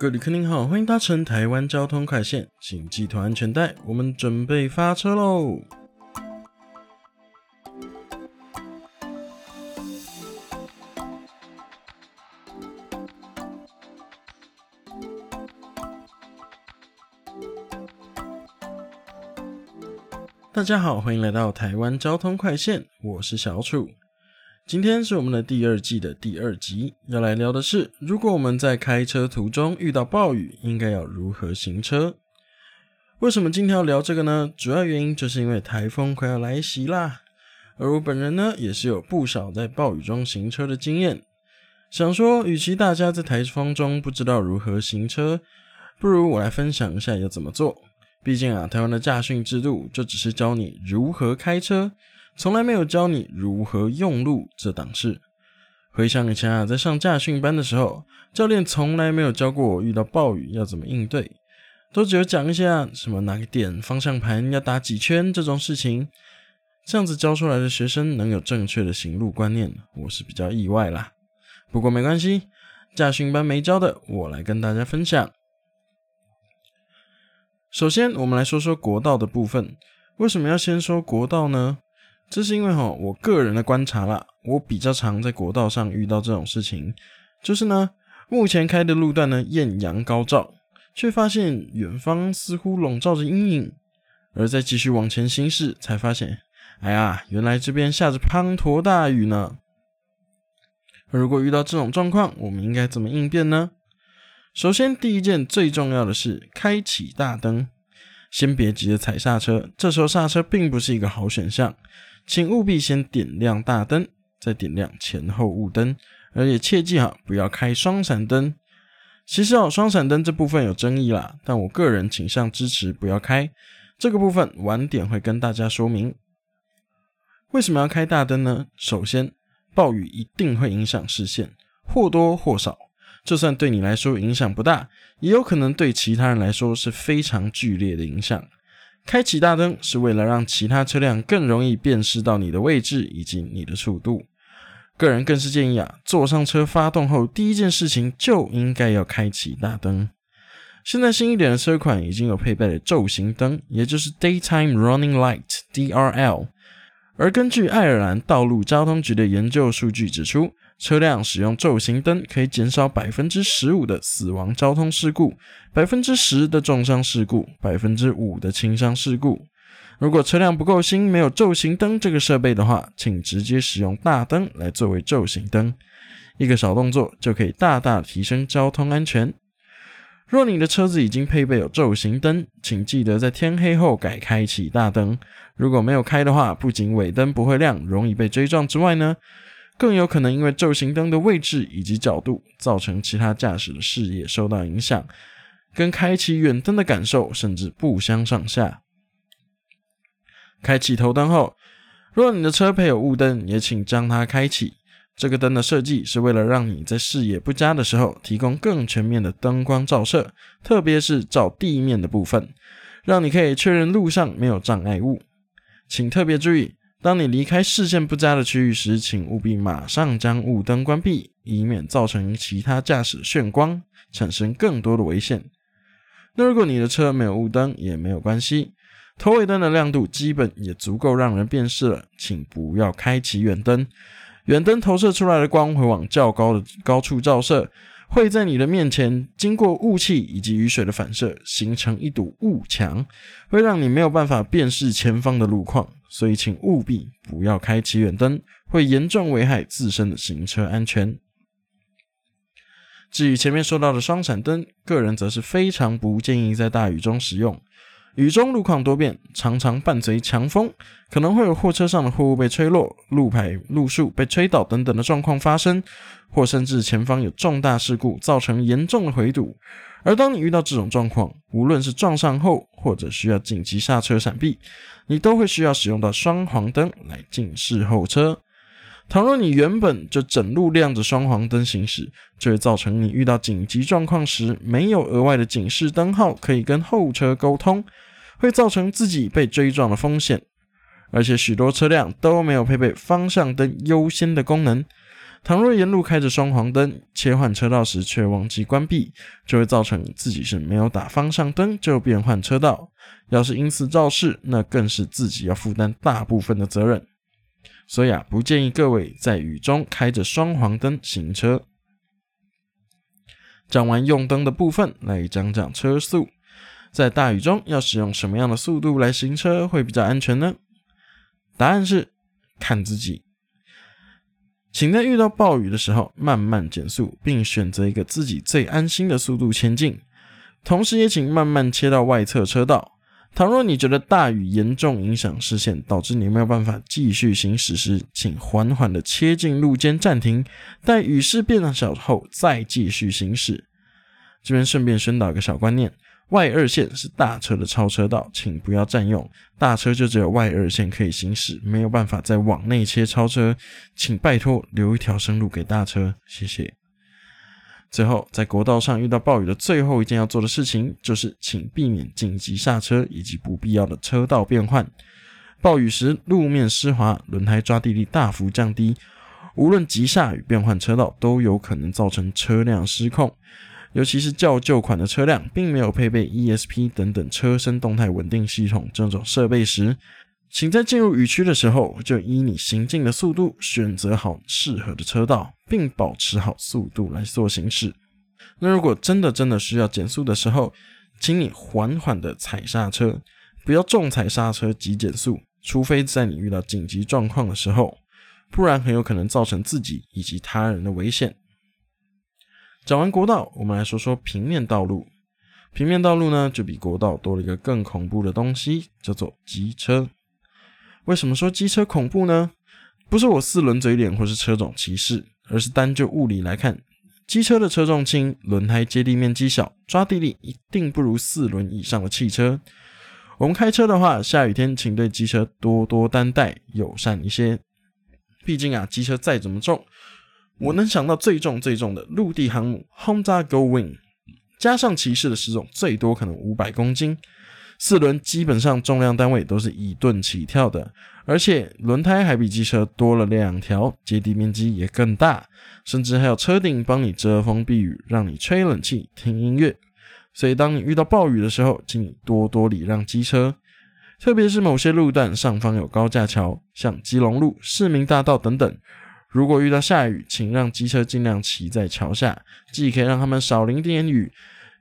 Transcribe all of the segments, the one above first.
各位旅客您好，欢迎搭乘台湾交通快线，请系好安全带，我们准备发车喽！大家好，欢迎来到台湾交通快线，我是小楚。今天是我们的第二季的第二集，要来聊的是，如果我们在开车途中遇到暴雨，应该要如何行车？为什么今天要聊这个呢？主要原因就是因为台风快要来袭啦，而我本人呢，也是有不少在暴雨中行车的经验。想说，与其大家在台风中不知道如何行车，不如我来分享一下要怎么做。毕竟啊，台湾的驾训制度就只是教你如何开车。从来没有教你如何用路这档事。回想以前啊，在上驾训班的时候，教练从来没有教过我遇到暴雨要怎么应对，都只有讲一下什么哪个点方向盘要打几圈这种事情。这样子教出来的学生能有正确的行路观念，我是比较意外啦。不过没关系，驾训班没教的，我来跟大家分享。首先，我们来说说国道的部分。为什么要先说国道呢？这是因为哈，我个人的观察啦，我比较常在国道上遇到这种事情，就是呢，目前开的路段呢艳阳高照，却发现远方似乎笼罩着阴影，而再继续往前行驶，才发现，哎呀，原来这边下着滂沱大雨呢。如果遇到这种状况，我们应该怎么应变呢？首先，第一件最重要的是开启大灯，先别急着踩刹车，这时候刹车并不是一个好选项。请务必先点亮大灯，再点亮前后雾灯，而且切记哈，不要开双闪灯。其实哦，双闪灯这部分有争议啦，但我个人倾向支持不要开。这个部分晚点会跟大家说明。为什么要开大灯呢？首先，暴雨一定会影响视线，或多或少。就算对你来说影响不大，也有可能对其他人来说是非常剧烈的影响。开启大灯是为了让其他车辆更容易辨识到你的位置以及你的速度。个人更是建议啊，坐上车发动后第一件事情就应该要开启大灯。现在新一点的车款已经有配备了昼行灯，也就是 Daytime Running Light（DRL）。而根据爱尔兰道路交通局的研究数据指出。车辆使用昼行灯可以减少百分之十五的死亡交通事故，百分之十的重伤事故，百分之五的轻伤事故。如果车辆不够新，没有昼行灯这个设备的话，请直接使用大灯来作为昼行灯。一个小动作就可以大大提升交通安全。若你的车子已经配备有昼行灯，请记得在天黑后改开启大灯。如果没有开的话，不仅尾灯不会亮，容易被追撞之外呢？更有可能因为昼行灯的位置以及角度，造成其他驾驶的视野受到影响，跟开启远灯的感受甚至不相上下。开启头灯后，若你的车配有雾灯，也请将它开启。这个灯的设计是为了让你在视野不佳的时候，提供更全面的灯光照射，特别是照地面的部分，让你可以确认路上没有障碍物。请特别注意。当你离开视线不佳的区域时，请务必马上将雾灯关闭，以免造成其他驾驶眩光，产生更多的危险。那如果你的车没有雾灯也没有关系，头尾灯的亮度基本也足够让人辨识了，请不要开启远灯。远灯投射出来的光会往较高的高处照射，会在你的面前经过雾气以及雨水的反射，形成一堵雾墙，会让你没有办法辨识前方的路况。所以，请务必不要开启远灯，会严重危害自身的行车安全。至于前面说到的双闪灯，个人则是非常不建议在大雨中使用。雨中路况多变，常常伴随强风，可能会有货车上的货物被吹落、路牌、路树被吹倒等等的状况发生，或甚至前方有重大事故造成严重的回堵。而当你遇到这种状况，无论是撞上后，或者需要紧急刹车闪避，你都会需要使用到双黄灯来警示后车。倘若你原本就整路亮着双黄灯行驶，就会造成你遇到紧急状况时没有额外的警示灯号可以跟后车沟通，会造成自己被追撞的风险。而且许多车辆都没有配备方向灯优先的功能。倘若沿路开着双黄灯，切换车道时却忘记关闭，就会造成自己是没有打方向灯就变换车道。要是因此肇事，那更是自己要负担大部分的责任。所以啊，不建议各位在雨中开着双黄灯行车。讲完用灯的部分，来讲讲车速。在大雨中要使用什么样的速度来行车会比较安全呢？答案是看自己。请在遇到暴雨的时候慢慢减速，并选择一个自己最安心的速度前进。同时，也请慢慢切到外侧车道。倘若你觉得大雨严重影响视线，导致你没有办法继续行驶时，请缓缓的切进路肩暂停，待雨势变小后再继续行驶。这边顺便宣导一个小观念。外二线是大车的超车道，请不要占用。大车就只有外二线可以行驶，没有办法再往内切超车，请拜托留一条生路给大车，谢谢。最后，在国道上遇到暴雨的最后一件要做的事情，就是请避免紧急刹车以及不必要的车道变换。暴雨时路面湿滑，轮胎抓地力大幅降低，无论急刹与变换车道，都有可能造成车辆失控。尤其是较旧款的车辆，并没有配备 ESP 等等车身动态稳定系统这种设备时，请在进入雨区的时候，就依你行进的速度选择好适合的车道，并保持好速度来做行驶。那如果真的真的需要减速的时候，请你缓缓的踩刹车，不要重踩刹车急减速，除非在你遇到紧急状况的时候，不然很有可能造成自己以及他人的危险。讲完国道，我们来说说平面道路。平面道路呢，就比国道多了一个更恐怖的东西，叫做机车。为什么说机车恐怖呢？不是我四轮嘴脸或是车种歧视，而是单就物理来看，机车的车重轻，轮胎接地面积小，抓地力一定不如四轮以上的汽车。我们开车的话，下雨天请对机车多多担待，友善一些。毕竟啊，机车再怎么重。我能想到最重最重的陆地航母 Honda Go Wing，加上骑士的十种，最多可能五百公斤。四轮基本上重量单位都是以吨起跳的，而且轮胎还比机车多了两条，接地面积也更大，甚至还有车顶帮你遮风避雨，让你吹冷气、听音乐。所以当你遇到暴雨的时候，请你多多礼让机车，特别是某些路段上方有高架桥，像基隆路、市民大道等等。如果遇到下雨，请让机车尽量骑在桥下，既可以让他们少淋点雨，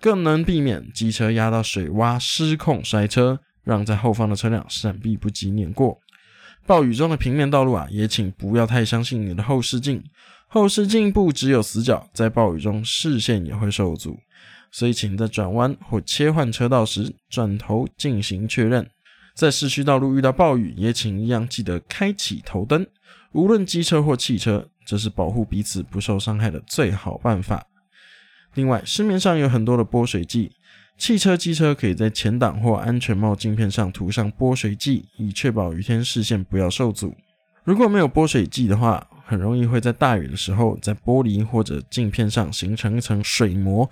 更能避免机车压到水洼失控摔车，让在后方的车辆闪避不及碾过。暴雨中的平面道路啊，也请不要太相信你的后视镜，后视镜不只有死角，在暴雨中视线也会受阻，所以请在转弯或切换车道时转头进行确认。在市区道路遇到暴雨，也请一样记得开启头灯。无论机车或汽车，这是保护彼此不受伤害的最好办法。另外，市面上有很多的拨水剂，汽车、机车可以在前挡或安全帽镜片上涂上拨水剂，以确保雨天视线不要受阻。如果没有拨水剂的话，很容易会在大雨的时候，在玻璃或者镜片上形成一层水膜，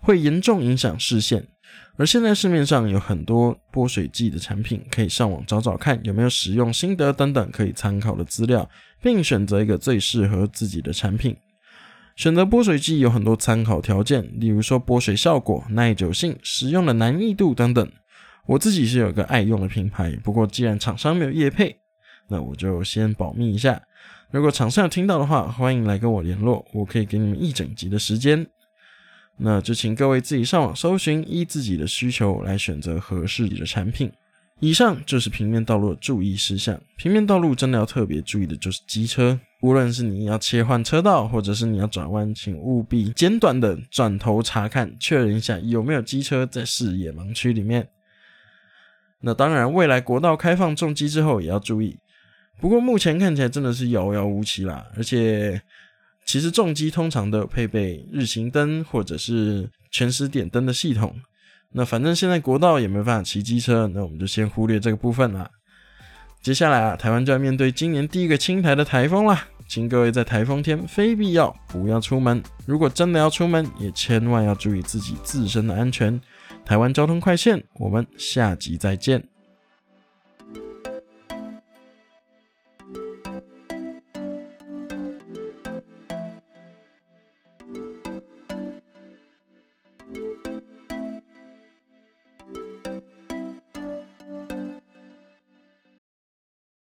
会严重影响视线。而现在市面上有很多拨水剂的产品，可以上网找找看有没有使用心得等等可以参考的资料，并选择一个最适合自己的产品。选择拨水剂有很多参考条件，例如说拨水效果、耐久性、使用的难易度等等。我自己是有个爱用的品牌，不过既然厂商没有业配，那我就先保密一下。如果厂商有听到的话，欢迎来跟我联络，我可以给你们一整集的时间。那就请各位自己上网搜寻，依自己的需求来选择合适你的产品。以上就是平面道路的注意事项。平面道路真的要特别注意的就是机车，无论是你要切换车道，或者是你要转弯，请务必简短的转头查看，确认一下有没有机车在视野盲区里面。那当然，未来国道开放重机之后也要注意。不过目前看起来真的是遥遥无期啦，而且。其实重机通常都有配备日行灯或者是全时点灯的系统。那反正现在国道也没办法骑机车，那我们就先忽略这个部分啦。接下来啊，台湾就要面对今年第一个青台的台风啦，请各位在台风天非必要不要出门。如果真的要出门，也千万要注意自己自身的安全。台湾交通快线，我们下集再见。